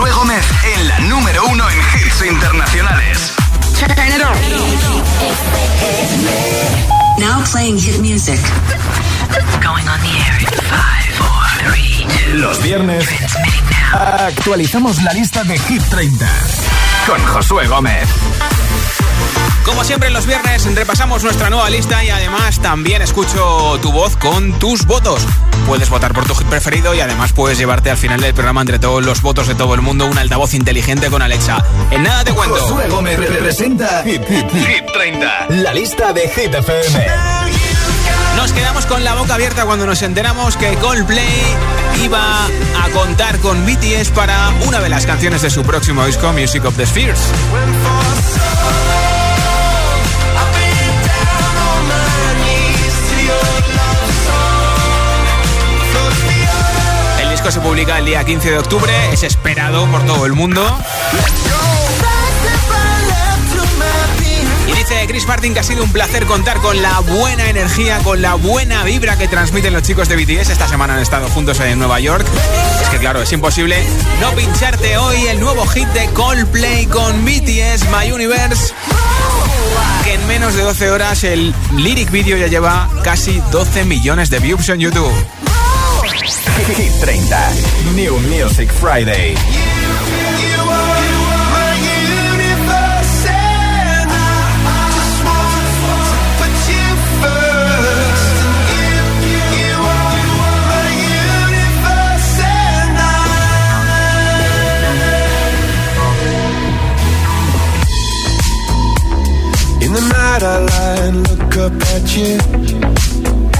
Josué Gómez en la número uno en hits internacionales. Now playing hit music. Going on the air in five, four, three, two. Los viernes actualizamos la lista de Hit 30 con Josué Gómez. Como siempre los viernes repasamos nuestra nueva lista y además también escucho tu voz con tus votos. Puedes votar por tu hit preferido y además puedes llevarte al final del programa entre todos los votos de todo el mundo un altavoz inteligente con Alexa. En nada te cuento. Josué Gómez representa Hit, 30, la lista de Hit FM. Nos quedamos con la boca abierta cuando nos enteramos que Coldplay iba a contar con BTS para una de las canciones de su próximo disco, Music of the Spheres. Se publica el día 15 de octubre, es esperado por todo el mundo. Y dice Chris Martin que ha sido un placer contar con la buena energía, con la buena vibra que transmiten los chicos de BTS. Esta semana han estado juntos en Nueva York. Es que claro, es imposible no pincharte hoy el nuevo hit de Coldplay con BTS, My Universe. Que en menos de 12 horas el lyric video ya lleva casi 12 millones de views en YouTube. Hit 30, New Music Friday. In the night I lie and look up at you.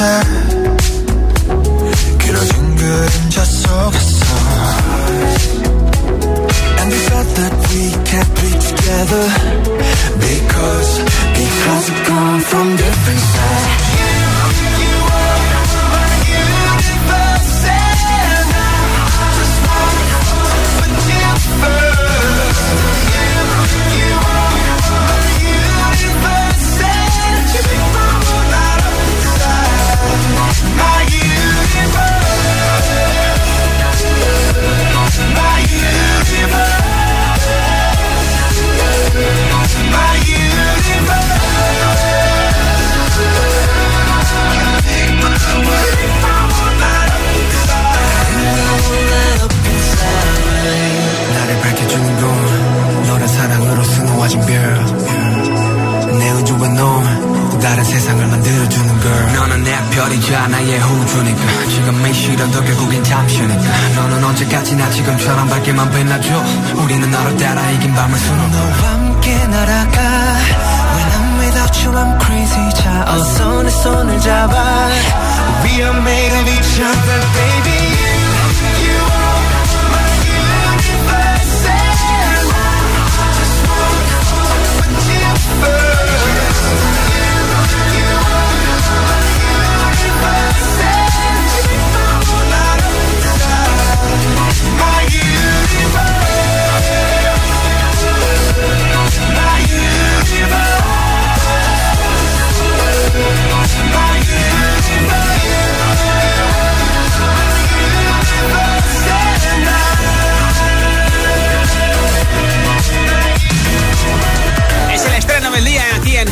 변했었지 길어진 그림자 속에서 And we felt that we can't be together Because, because we've come from different sides 사랑으로 수놓아진 별 내 우주와 넌 다른 세상을 만들어주는 걸 너는 내 별이자 나의 호주니까. 지금 이 시련도 결국엔 잠시니까. 너는 언제까지나 지금처럼 밝게만 빛나줘? 우리는 너를 따라 이긴 밤을 수놓 너와 함께 날아가. When I'm without you I'm crazy. 자 어서 내 손을 잡아. We are made of each other baby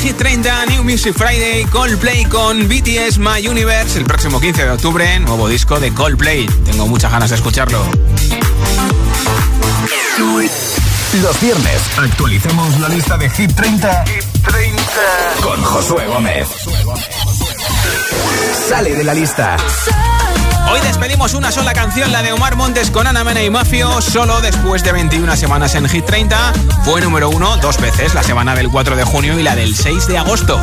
Hit 30, New Music Friday, Coldplay con BTS My Universe, el próximo 15 de octubre, nuevo disco de Coldplay. Tengo muchas ganas de escucharlo. Los viernes actualizamos la lista de Hit 30, con Josué Gómez. Sale de la lista. Hoy despedimos una sola canción, la de Omar Montes con Ana Mena y Mafio, solo después de 21 semanas en Hit 30. Fue número uno dos veces, la semana del 4 de junio y la del 6 de agosto.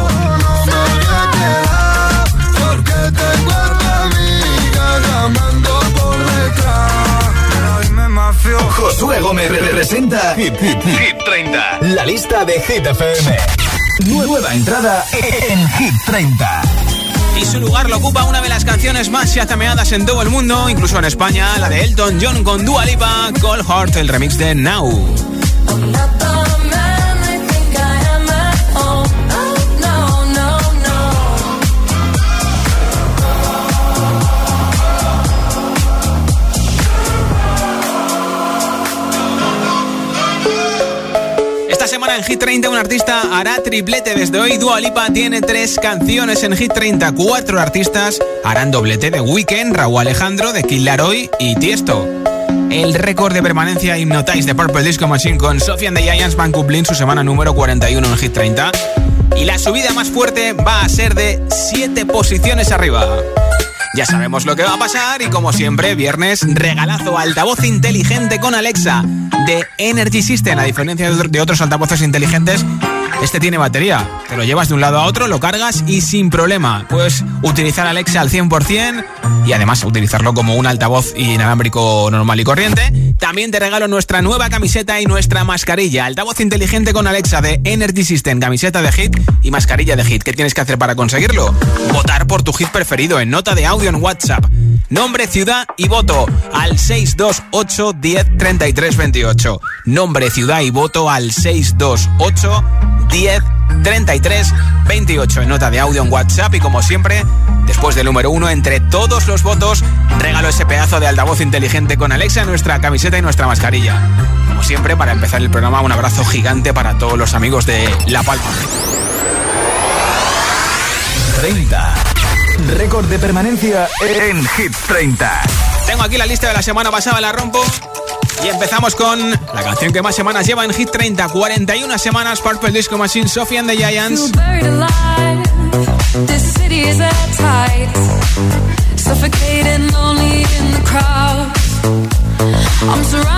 Josué Gómez representa Hit, Hit, Hit 30. La lista de Hit FM. Nueva entrada en Hit 30. Y su lugar lo ocupa una de las canciones más chazameadas en todo el mundo, incluso en España, la de Elton John con Dua Lipa, Cold Heart, el remix de Now. Hit 30 un artista hará triplete. Desde hoy Dua Lipa tiene tres canciones en Hit 30. Cuatro artistas harán doblete de Weekend, Raúl Alejandro, de Kid Laroi y Tiesto. El récord de permanencia Hypnotize de Purple Disco Machine con Sophie and the Giants van cumplir su semana número 41 en Hit 30. Y la subida más fuerte va a ser de 7 posiciones arriba. Ya sabemos lo que va a pasar y como siempre, viernes regalazo altavoz inteligente con Alexa de Energy System. A diferencia de otros altavoces inteligentes, este tiene batería. Lo llevas de un lado a otro, lo cargas y sin problema. Puedes utilizar Alexa al 100% y además utilizarlo como un altavoz inalámbrico normal y corriente. También te regalo nuestra nueva camiseta y nuestra mascarilla. Altavoz inteligente con Alexa de Energy System, camiseta de hit y mascarilla de hit. ¿Qué tienes que hacer para conseguirlo? Votar por tu hit preferido en nota de audio en WhatsApp. Nombre, ciudad y voto al 628 10 28. Nombre, ciudad y voto al 628 10 33 28 en nota de audio en WhatsApp y como siempre, después del número uno, entre todos los votos, regalo ese pedazo de altavoz inteligente con Alexa, nuestra camiseta y nuestra mascarilla. Como siempre, para empezar el programa, un abrazo gigante para todos los amigos de La Palma. 30. Récord de permanencia en Hit 30. Tengo aquí la lista de la semana pasada, la rompo. Y empezamos con la canción que más semanas lleva en Hit 30, 41 semanas, Purple Disco Machine, Sophie and the Giants. I'm surrounded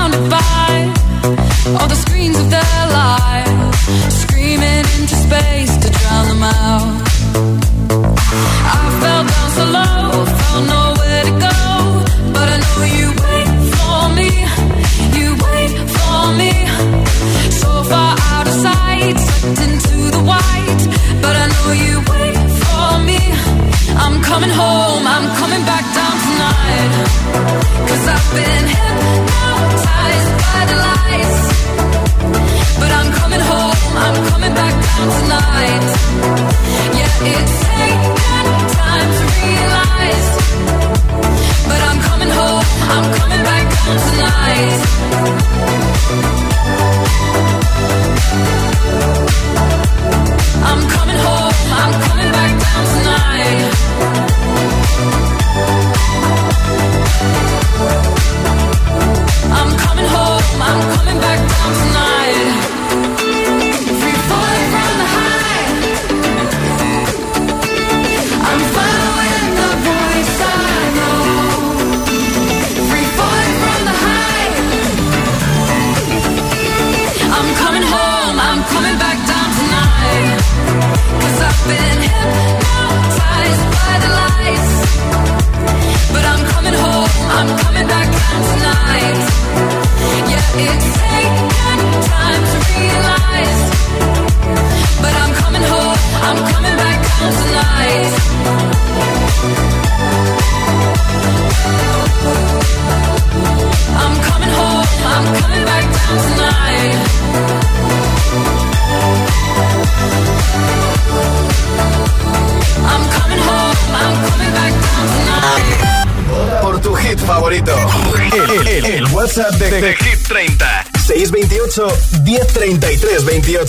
El, WhatsApp de, Hit 30. 628 1033 28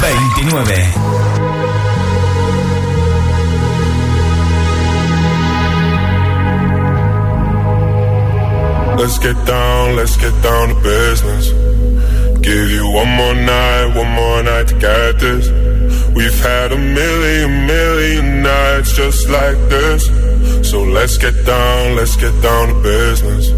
29. Let's get down, let's get down to business. Give you one more night, one more night to get this. We've had a million, million nights just like this. So let's get down, let's get down to business.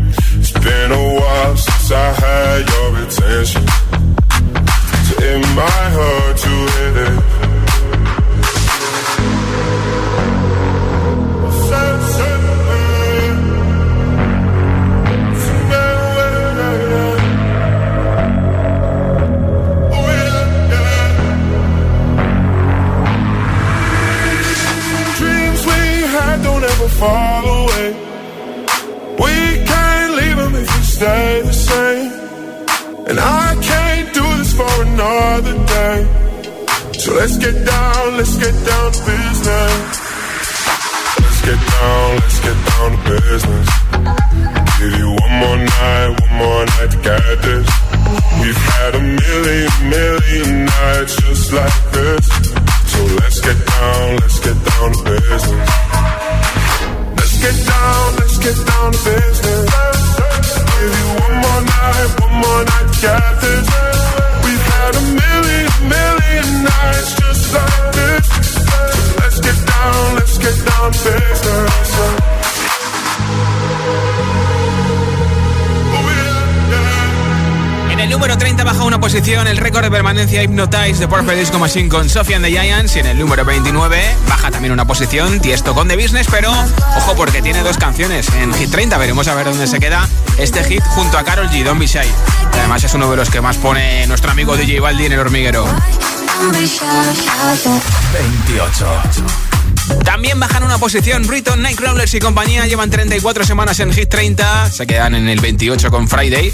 Been a while since I had your attention. So it might hurt to hit it. Get this. We've had a million, million nights just like this. So let's get down, let's get down to business. Let's get down, let's get down to business. Give you one more night, one more night get this. We've had a million, million nights just like this. So let's get down, let's get down to business. Número 30 baja una posición el récord de permanencia Hypnotize de Purple Disco Machine con Sophie and the Giants. Y en el número 29 baja también una posición Tiesto con The Business, pero ojo porque tiene dos canciones en Hit 30. Veremos a ver dónde se queda este hit junto a Carol G. Shy. Y además es uno de los que más pone nuestro amigo DJ Baldi en el hormiguero. 28. También bajan una posición Riton, Nightcrawlers y compañía. Llevan 34 semanas en Hit 30. Se quedan en el 28 con Friday.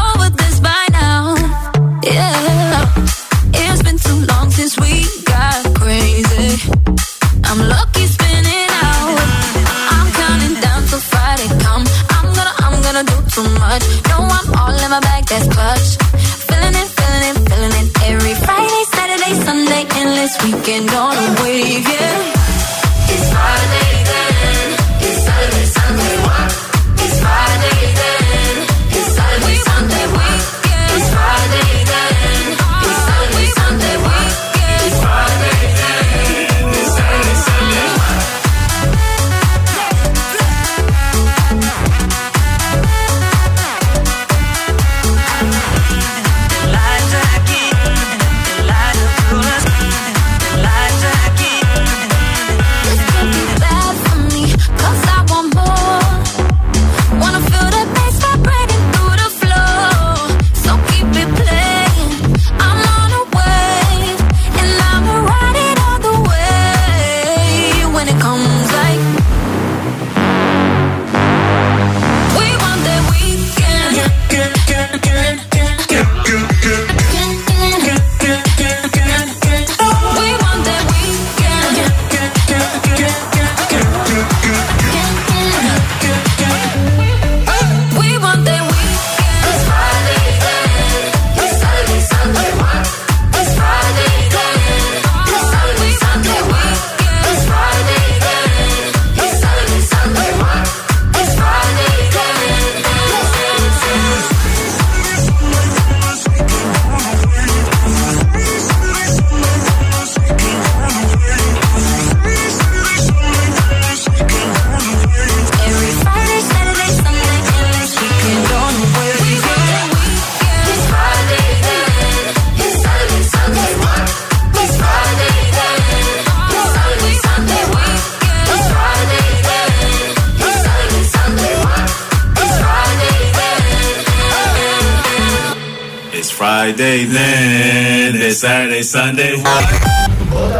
Friday, then the Saturday, Sunday.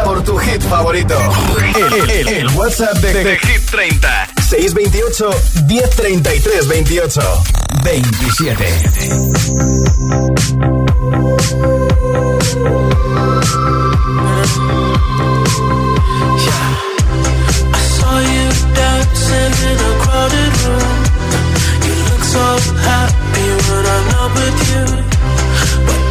Por tu hit favorito. El, el, el WhatsApp de, de, Hit 30. 628 1033 28 27. in a crowded room. You look so happy when I'm not with you. But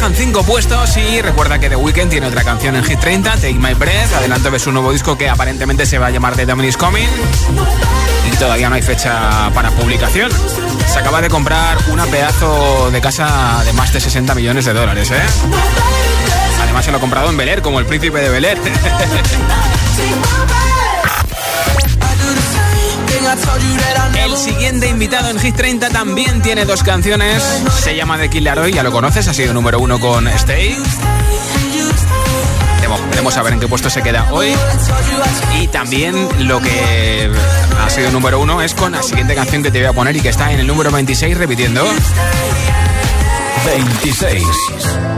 Bajan 5 puestos y recuerda que The Weeknd tiene otra canción en Hit 30, Take My Breath, adelanto de su nuevo disco que aparentemente se va a llamar The Dominic's Coming y todavía no hay fecha para publicación. Se acaba de comprar una pedazo de casa de más de 60 millones de dólares, ¿eh? Además se lo ha comprado en Bel como el príncipe de Bel El siguiente invitado en Hit 30 también tiene dos canciones. Se llama The Killer Hoy, ya lo conoces, ha sido número uno con Stay. Veremos a ver en qué puesto se queda hoy. Y también lo que ha sido número uno es con la siguiente canción que te voy a poner y que está en el número 26 repitiendo. 26.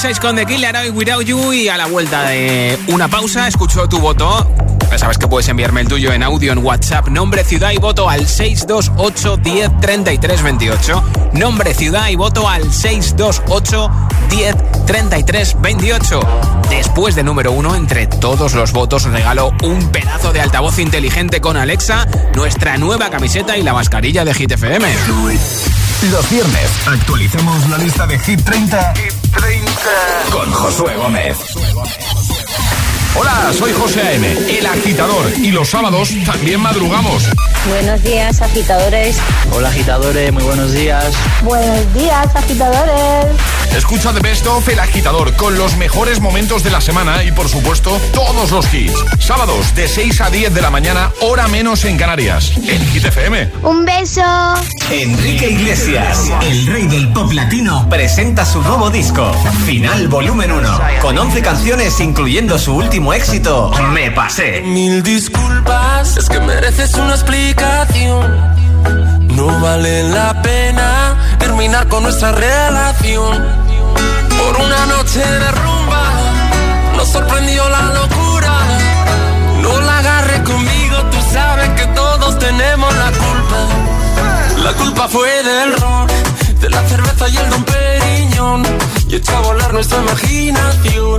26 con The Killer Hoy Without You y a la vuelta de una pausa escucho tu voto. Sabes que puedes enviarme el tuyo en audio en WhatsApp, nombre, ciudad y voto al 628 10 33 28. Nombre, ciudad y voto al 628 10 33 28. Después de número uno, entre todos los votos, regalo un pedazo de altavoz inteligente con Alexa, nuestra nueva camiseta y la mascarilla de Hit FM. Los viernes actualizamos la lista de Hit 30, Hit 30. con Josué Gómez. Hola, soy José A.M., el agitador, y los sábados también madrugamos. Buenos días, agitadores. Hola, agitadores, muy buenos días. Buenos días, agitadores. Escucha The Best of El Agitador con los mejores momentos de la semana y, por supuesto, todos los hits. Sábados de 6 a 10 de la mañana, hora menos en Canarias, en Hit FM. Un beso. Enrique Iglesias, el rey del pop latino, presenta su nuevo disco, Final Volumen 1, con 11 canciones incluyendo su último éxito, Me Pasé. Mil disculpas, es que mereces una explicación. No vale la pena terminar con nuestra relación. Por una noche de rumba, nos sorprendió la locura. No la agarres conmigo, tú sabes que todos tenemos la culpa. La culpa fue del ron, de la cerveza y el don Periñón. Y echó a volar nuestra imaginación.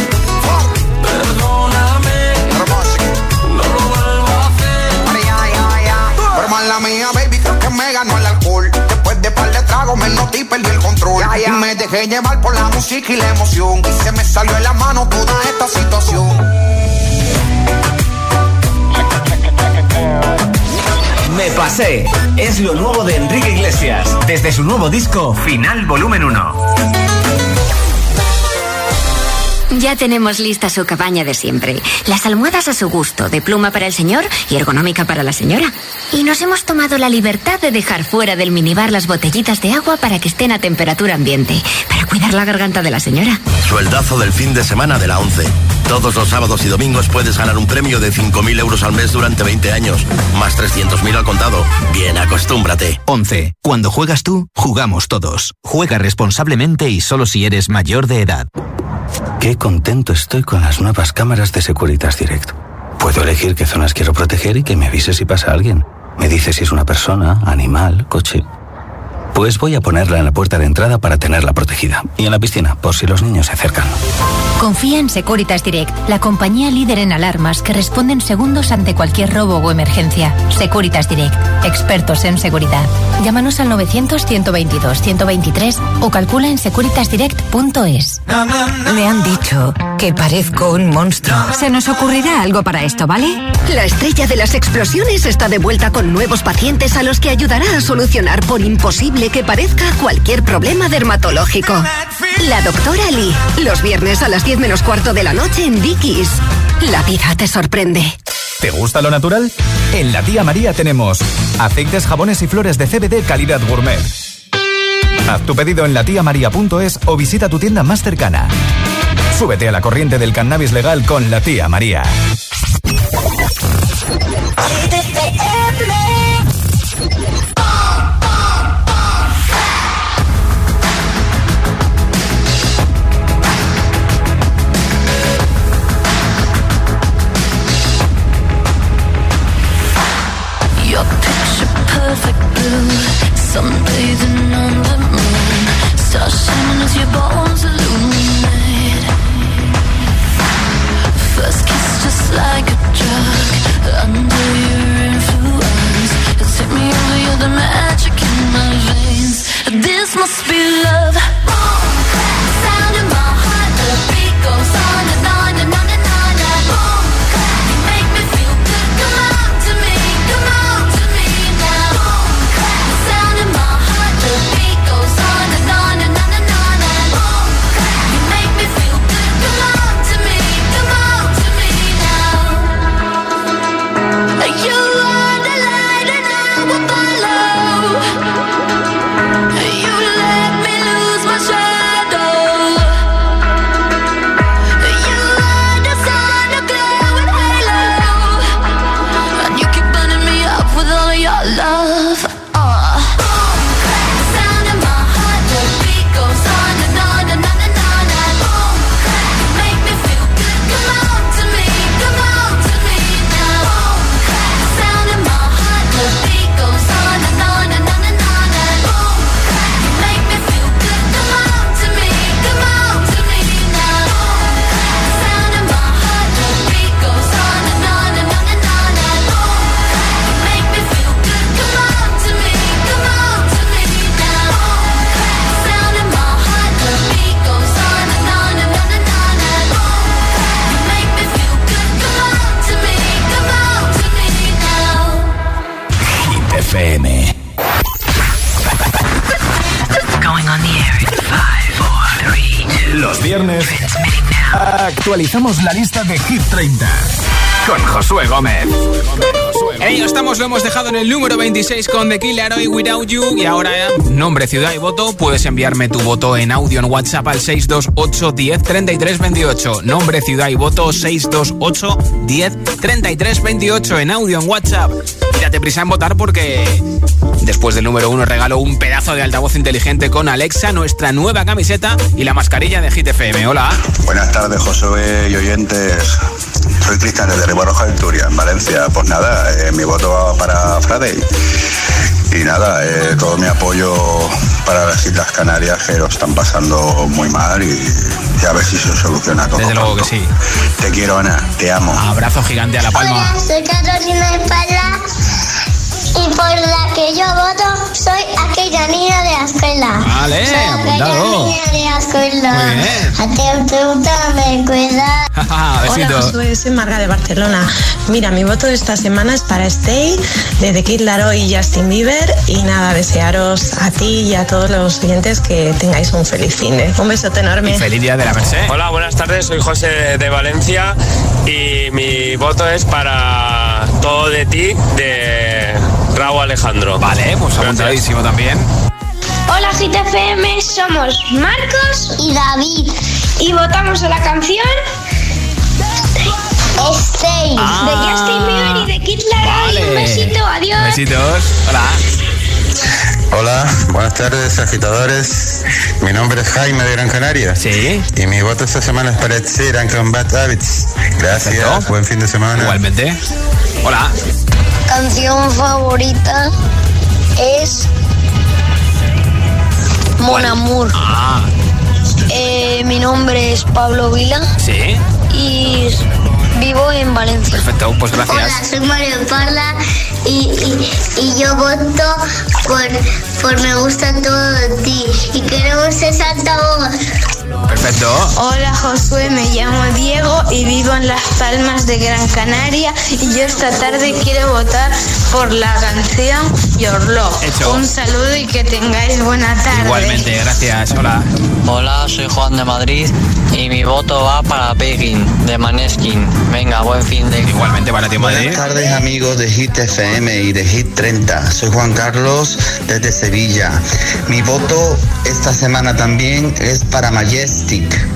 De de tragos me noté y perdí el control. Y me dejé llevar por la música y la emoción. Y se me salió en la mano toda esta situación. Me Pasé es lo nuevo de Enrique Iglesias, desde su nuevo disco, Final Volumen 1. Ya tenemos lista su cabaña de siempre. Las almohadas a su gusto, de pluma para el señor y ergonómica para la señora. Y nos hemos tomado la libertad de dejar fuera del minibar las botellitas de agua para que estén a temperatura ambiente, para cuidar la garganta de la señora. Sueldazo del fin de semana de la 11. Todos los sábados y domingos puedes ganar un premio de 5.000 euros al mes durante 20 años, más 300.000 al contado. Bien, acostúmbrate. 11. Cuando juegas tú, jugamos todos. Juega responsablemente y solo si eres mayor de edad. Qué contento estoy con las nuevas cámaras de Securitas Direct. Puedo elegir qué zonas quiero proteger y que me avise si pasa alguien. Me dice si es una persona, animal, coche. Pues voy a ponerla en la puerta de entrada para tenerla protegida. Y en la piscina, por si los niños se acercan. Confía en Securitas Direct, la compañía líder en alarmas que responde en segundos ante cualquier robo o emergencia. Securitas Direct, expertos en seguridad. Llámanos al 900-122-123 o calcula en securitasdirect.es. Me han dicho que parezco un monstruo. Se nos ocurrirá algo para esto, ¿vale? La estrella de las explosiones está de vuelta con nuevos pacientes a los que ayudará a solucionar por imposible que parezca cualquier problema dermatológico. La doctora Lee, los viernes a las 10 menos cuarto de la noche en Dickies. La vida te sorprende. ¿Te gusta lo natural? En la tía María tenemos aceites, jabones y flores de CBD calidad gourmet. Haz tu pedido en latiamaria.es o visita tu tienda más cercana. Súbete a la corriente del cannabis legal con la tía María. The moon. Stars shining as your bones illuminate. First kiss just like a drug. Under your influence. Me over, the magic in my veins. This must be love actualizamos la lista de Hit 30 con Josué Gómez. Ellos estamos, lo hemos dejado en el número 26 con The Killer Hoy Without You. Y ahora, nombre, ciudad y voto. Puedes enviarme tu voto en audio en WhatsApp al 628 10 33 28. Nombre, ciudad y voto 628 10 33 28 en audio en WhatsApp. Y date prisa en votar porque después del número 1 regalo un pedazo de altavoz inteligente con Alexa, nuestra nueva camiseta y la mascarilla de Hit FM. Hola. Buenas tardes, Josué y oyentes. Soy Cristian desde Ribarroja del Turia, en Valencia. Pues nada, eh, mi voto va para Friday. Y nada, eh, todo mi apoyo para las Islas Canarias que lo están pasando muy mal y, y a ver si se soluciona todo. Desde luego que sí. Te quiero, Ana, te amo. Abrazo gigante a La Palma. Hola, soy Carolina de Parla y por la que yo voto soy aquella niña de la escuela. Vale, soy aquella apuntado. niña de la escuela. Muy bien. A ti me cuida. Hola. Josué, soy Marga de Barcelona. Mira, mi voto de esta semana es para Stay, de The Kid Laroi y Justin Bieber. Y nada, desearos a ti y a todos los oyentes que tengáis un feliz fin de. Un besote enorme. Feliz día de la Merced. Hola, buenas tardes, soy José de Valencia y mi voto es para Todo de ti de Raúl Alejandro. Vale, pues apuntadísimo también. Hola GTFM, somos Marcos y David y votamos a la canción Stay Ah. de Justin Bieber y de Kid Laroi. Vale. Un besito, adiós. Besitos. Hola. Hola, buenas tardes agitadores. Mi nombre es Jaime de Gran Canaria. Sí. Y mi voto esta semana es para Ed Sheeran con Bad Habits. Gracias, buen fin de semana. Igualmente. Hola. Canción favorita es Mon Amour. Ah, Eh, mi nombre es Pablo Vila sí. y vivo en Valencia. Perfecto, pues gracias. Hola, soy Mario Parla y, y, y yo voto por, por Me gusta todo de ti y queremos ese altavoz. Perfecto. Hola Josué, me llamo Diego y vivo en Las Palmas de Gran Canaria y yo esta tarde quiero votar por la canción Your Love. Hecho. Un saludo y que tengáis buena tarde. Igualmente, gracias. Hola. Hola, soy Juan de Madrid y mi voto va para Begging de Maneskin. Venga, buen fin de. Igualmente para ti, Madrid. Buenas tardes amigos de Hit FM y de Hit 30. Soy Juan Carlos desde Sevilla. Mi voto esta semana también es para Majestic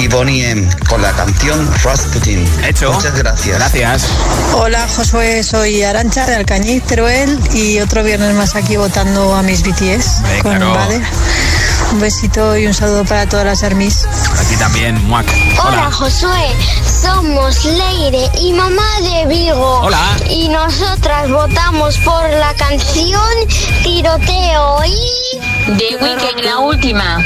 y Bonnie M con la canción Rasputin. Hecho. Muchas gracias. Gracias. Hola Josué, soy Arancha de Alcañiz, Teruel y otro viernes más aquí votando a mis BTS con claro. Bader. Un besito y un saludo para todas las armies. A ti también, Muac. Hola Hola. Josué, somos Leire y mamá de Vigo. Hola. Y nosotras votamos por la canción Tiroteo y... De Weekend, la última.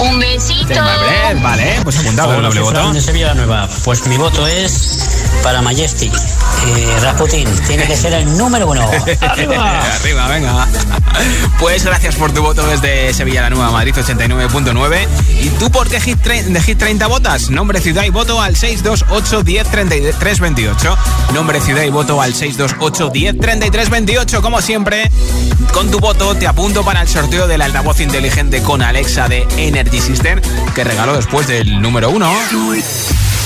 Un besito. Vale, vale, pues apuntado el doble voto. de Sevilla Nueva. Pues mi voto es para Majestic. Eh, Rasputin tiene que ser el número uno. ¡Arriba! Arriba, venga. Pues gracias por tu voto desde Sevilla la Nueva Madrid 89.9. ¿Y tú por qué hit de Hit 30 votas? Nombre, ciudad y voto al 628 10 33 28. Nombre, ciudad y voto al 628 10 33 28. Como siempre, con tu voto te apunto para el sorteo del altavoz inteligente con Alexa de Energy System que regaló después del número uno.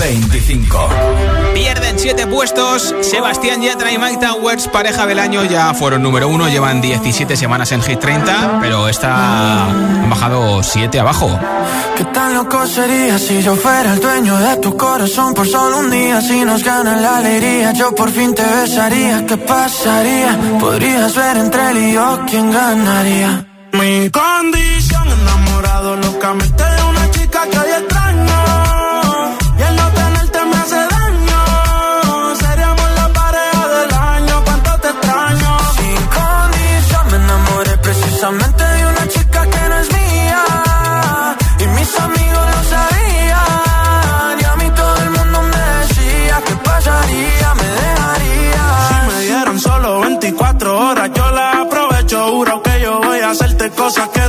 25. Pierden 7 puestos. Sebastián Yatra y Mike Towers, pareja del año, ya fueron número 1. Llevan 17 semanas en Hit 30, pero esta han bajado 7 abajo. ¿Qué tan loco sería si yo fuera el dueño de tu corazón por solo un día? Si nos gana la alegría, yo por fin te besaría. ¿Qué pasaría? Podrías ver entre él y yo quién ganaría. Mi condición enamorado locamente de una chica que hoy extraño.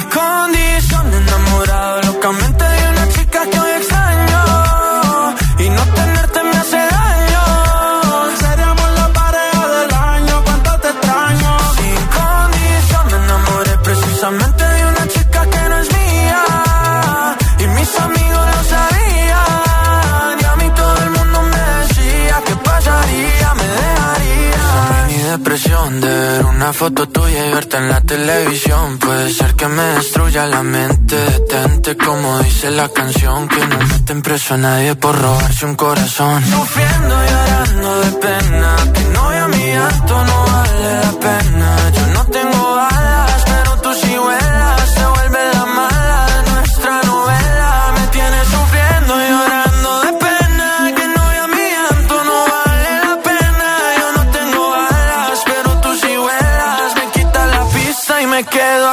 llegaba. Mi foto tuya y verte en la televisión. Puede ser que me destruya la mente. Detente como dice la canción. Que no meten preso a nadie por robarse un corazón. Sufriendo y llorando de pena. Que novia mi llanto no vale la pena. Yo no tengo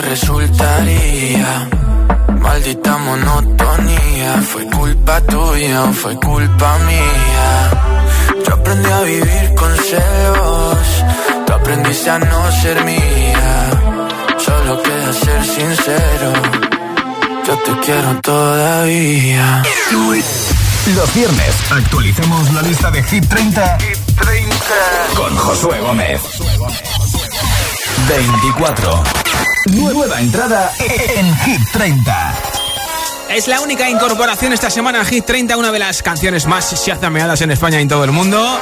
resultaría. Maldita monotonía, fue culpa tuya o fue culpa mía. Yo aprendí a vivir con celos, tú aprendiste a no ser mía. Solo queda ser sincero, yo te quiero todavía. Los viernes actualicemos la lista de Hit 30, Hit 30. con Josué Gómez. 24. Nueva entrada en Hit 30. Es la única incorporación esta semana a Hit 30, una de las canciones más shazameadas en España y en todo el mundo.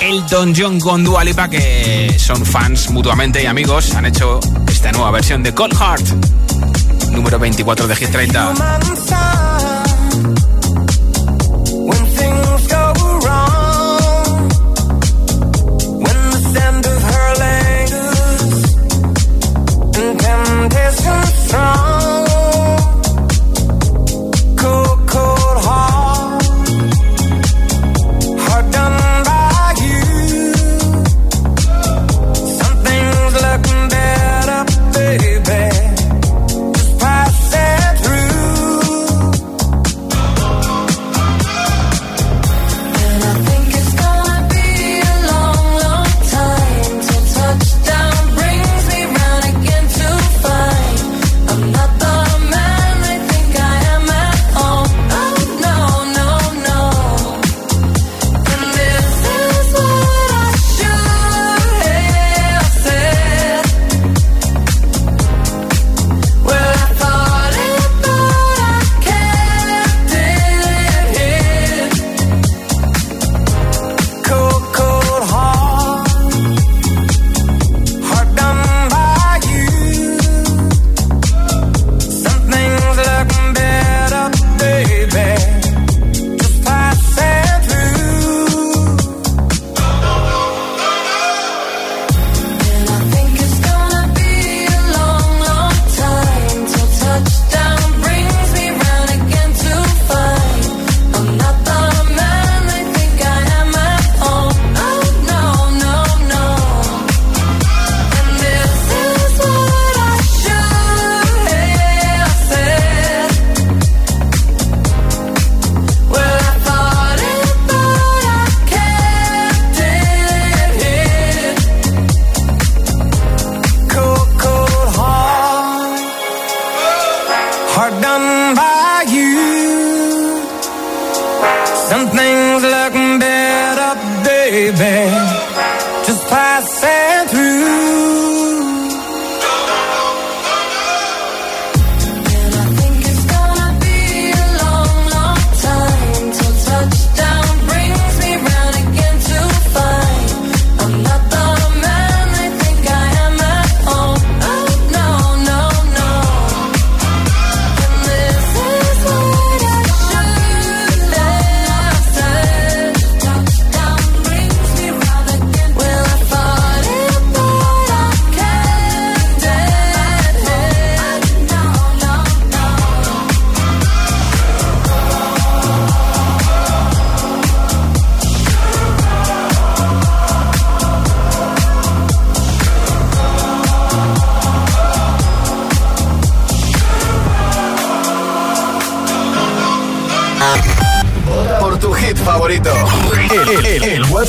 El Don John con Dua Lipa, que son fans mutuamente y amigos, han hecho esta nueva versión de Cold Heart, número 24 de Hit 30. wrong.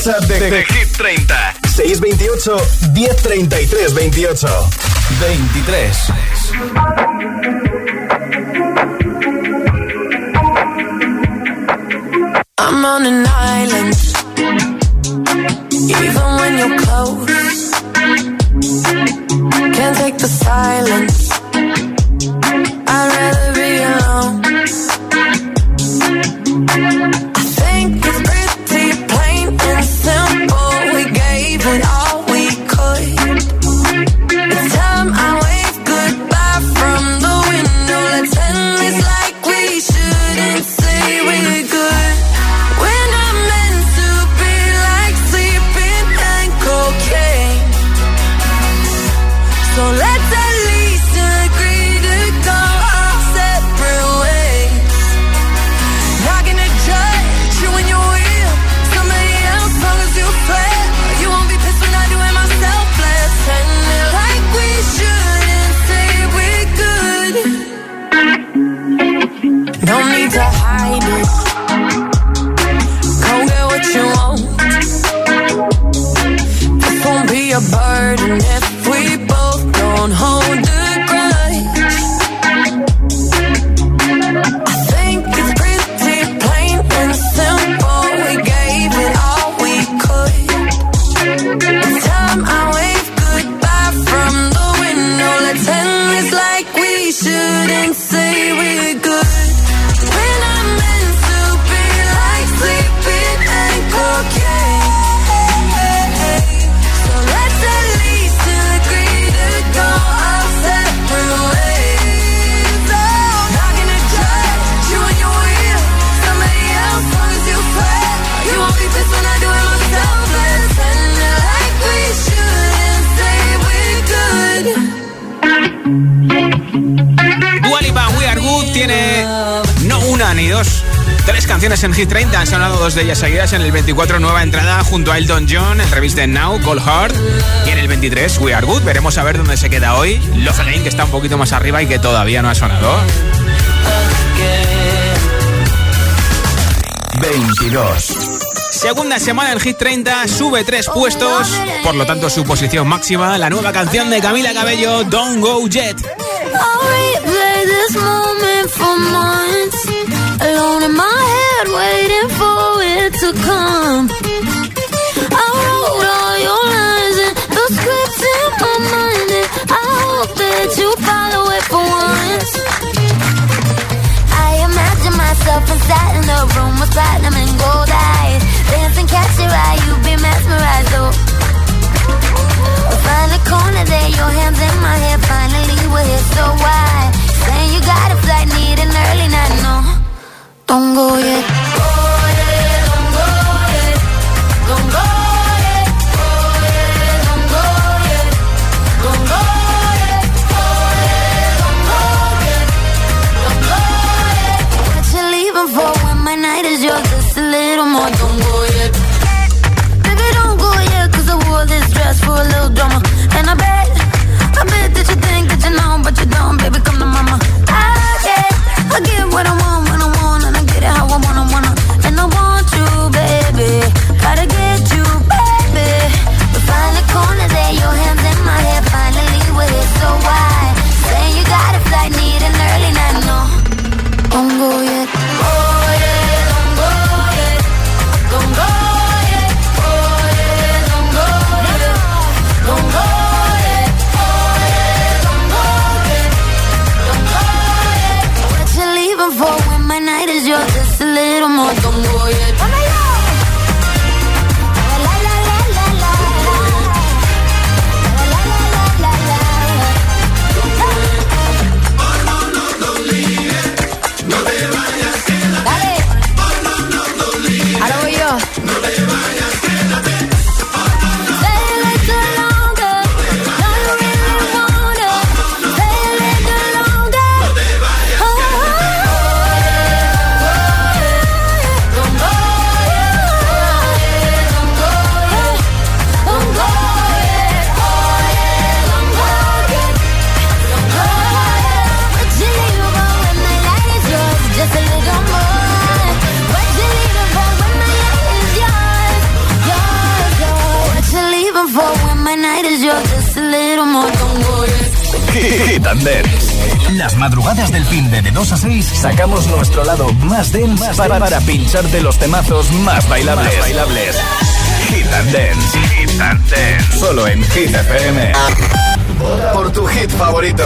WhatsApp de, de, de Hit 30 628 1033 28 23 en Hit 30. Han sonado dos de ellas seguidas en el 24, nueva entrada junto a Elton John en revista Now, Cold Heart. Y en el 23, We Are Good. Veremos a ver dónde se queda hoy. Love Again, que está un poquito más arriba y que todavía no ha sonado. 22. Segunda semana en Hit 30, sube tres puestos, por lo tanto su posición máxima, la nueva canción de Camila Cabello, Don't Go Jet. Alone in my head hard waiting for it to come. I wrote all your lines and the scripts in my mind, and I hope that you follow it for once. I imagine myself inside in a room with platinum and gold eyes, dancing, catch your eye, you'd be mesmerized. Oh. Find a corner there, your hands in my hair. Finally, we're here, so why? Saying you got a flight, need an early night, no. pongo, yeah. Las madrugadas del fin de, de 2 a 6 sacamos nuestro lado más dense para, para pincharte los temazos más bailables. bailables. Hit and Dance. Hit and Dance. Solo en Hit FM. Por tu hit favorito.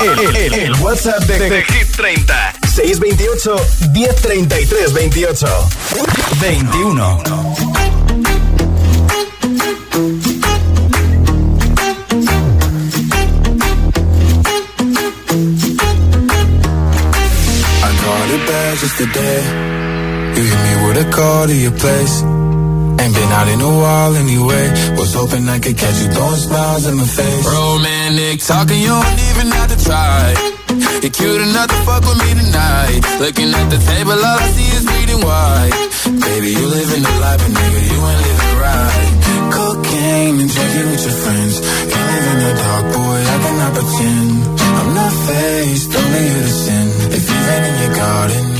El, el- el WhatsApp de, de Hit 30. 628 1033 28. 21. Bad just today. You hit me with a call to your place. Ain't been out in a while anyway. Was hoping I could catch you throwing smiles in my face. Romantic talking, you don't even have to try. You're cute enough to fuck with me tonight. Looking at the table, all I see is bleeding white. Baby, you living the life, and nigga, you ain't living right. Cocaine and drinking with your friends. Can't live in the dark, boy, I cannot pretend. I'm not faced, only you to sin. If you've in your garden,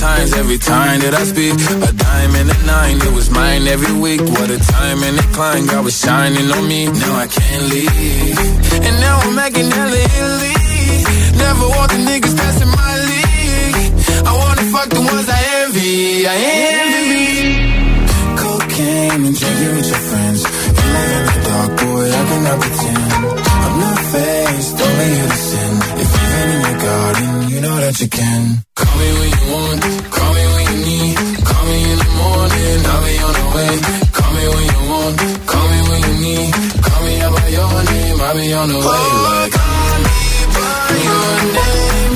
Times every time that I speak. A dime and a nine, it was mine every week. What a time and a climb, God was shining on me. Now I can't leave. And now I'm making hella Italy. Never want the niggas in my league. I wanna fuck the ones I envy. I envy. Cocaine and drinking with your friends. You live in the dark, boy, I cannot pretend. I'm not faced, only sin. If you've in your garden, you know that you can. I'll be on the way. Like, call me by your name.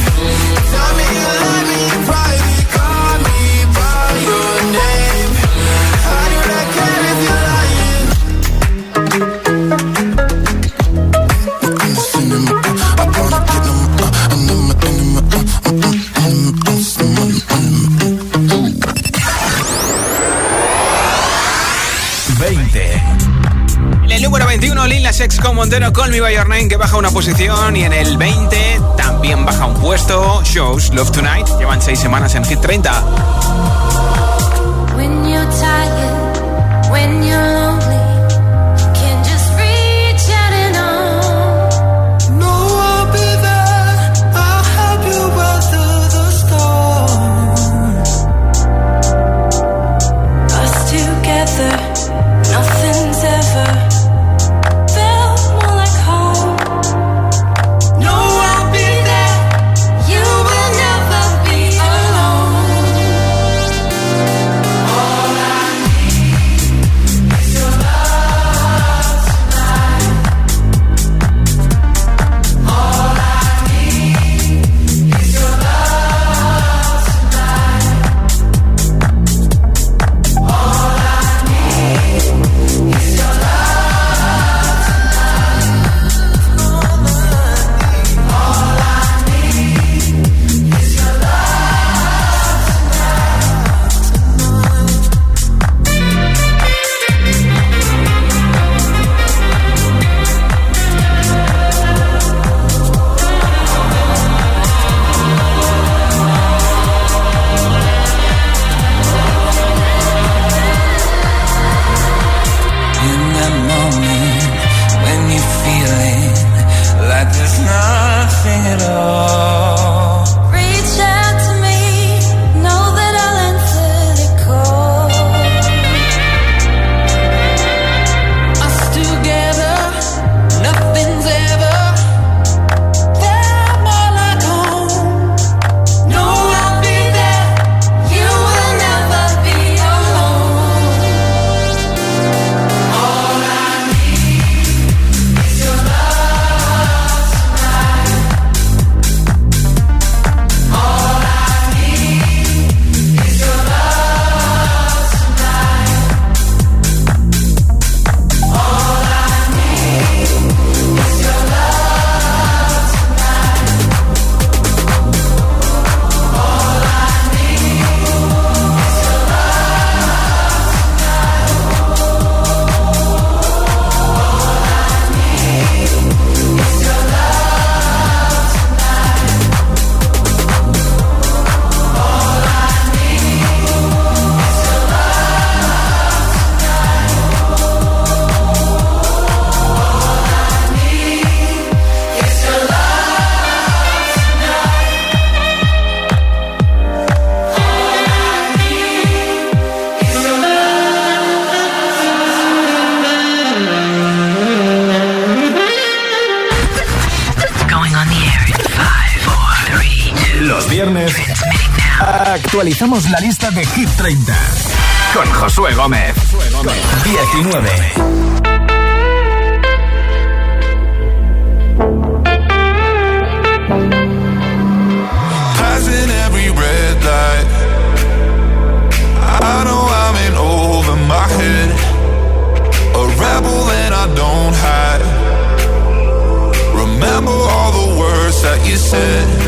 21, Lil Nas X con Montero, Call Me By Your Name, que baja una posición. Y en el 20, también baja un puesto. Shows, Love Tonight, llevan seis semanas en Hit 30. actualicemos la lista de Hit 30 con Josué Gómez. 19. Passing every red light. I know I'm in over my head. A rebel that I don't hide. Remember all the words that you said.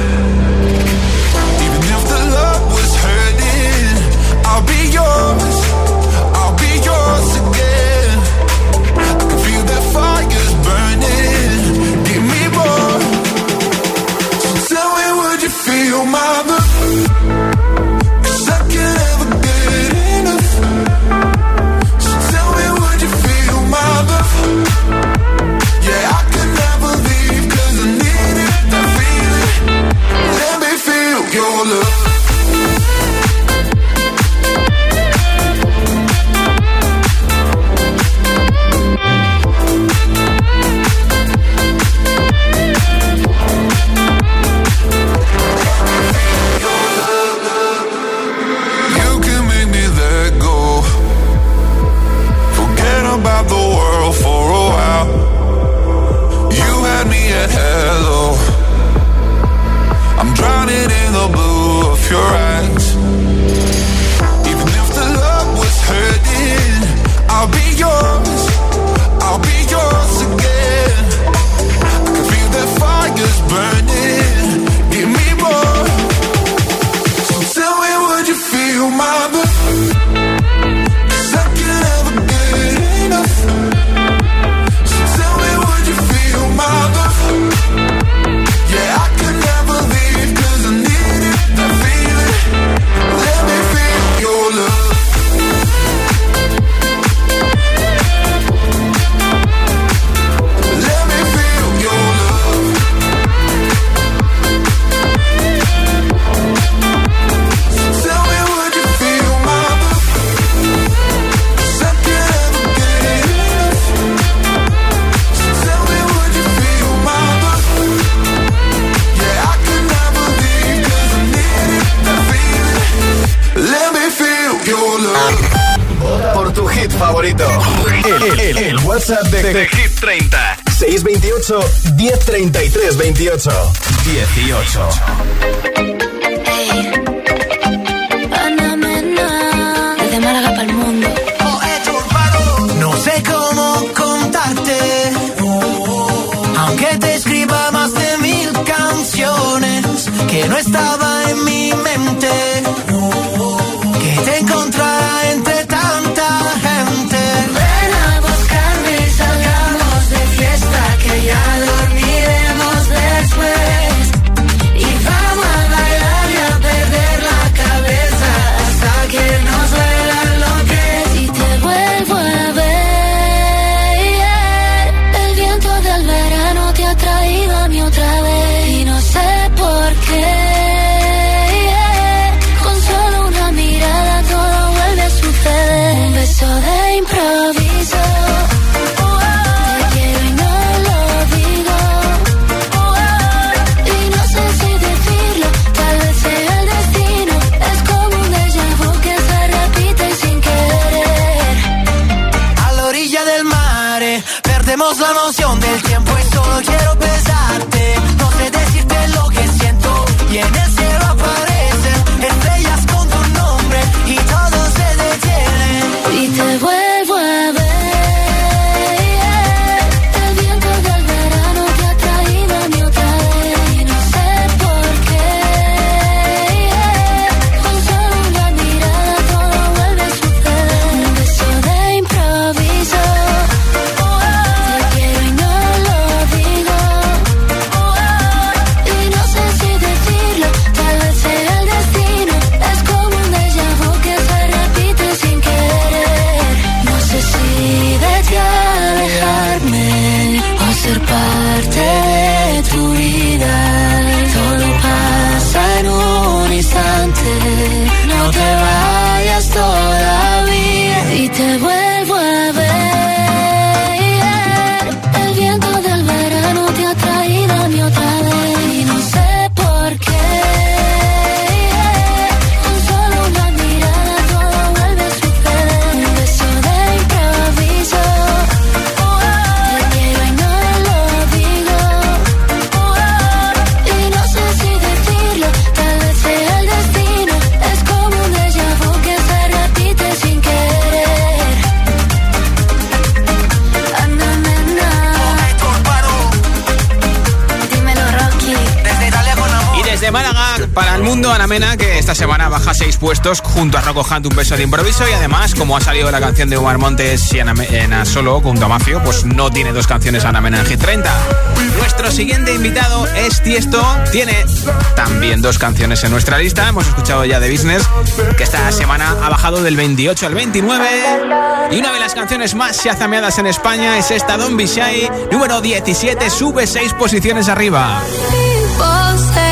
Que esta semana baja seis puestos junto a Rocco Hunt, un beso de improviso. Y además, como ha salido la canción de Omar Montes y Ana solo junto a Mafio, pues no tiene dos canciones Ana Mena en Hit 30. Nuestro siguiente invitado es Tiesto. Tiene también dos canciones en nuestra lista. Hemos escuchado ya de Business, que esta semana ha bajado del 28 al 29. Y una de las canciones más chazameadas en España es esta Don Bishai, número 17, sube seis posiciones arriba.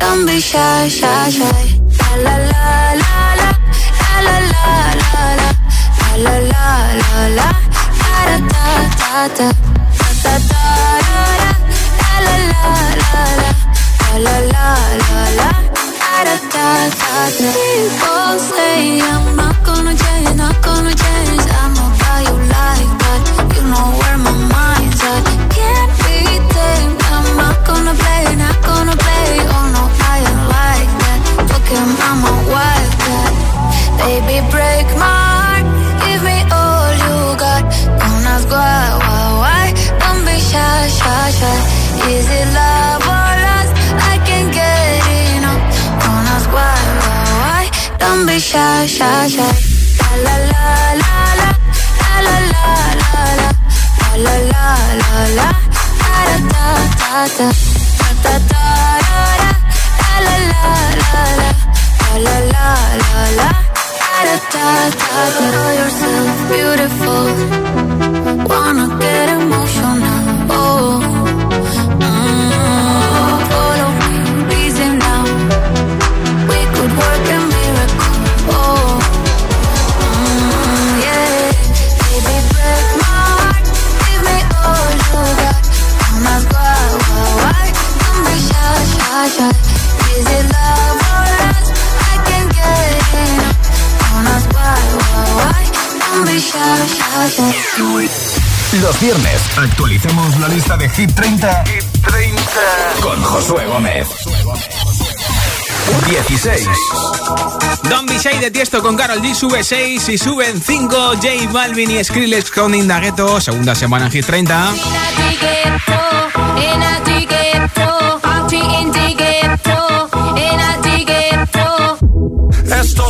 Don't be shy, shy, shy. La la la la, la la la la, la la la la la, da da da da da, da da da da, la la la la, la la la la, da da da da. People say I'm not gonna change, not gonna change, I'm. Hit 30, Hit 30. con Josué Gómez. 16. Don Bishai de Tiesto con Carol G sube 6 y suben 5 J Balvin y Skrillex con Indagueto, segunda semana en Hit 30.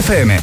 FM.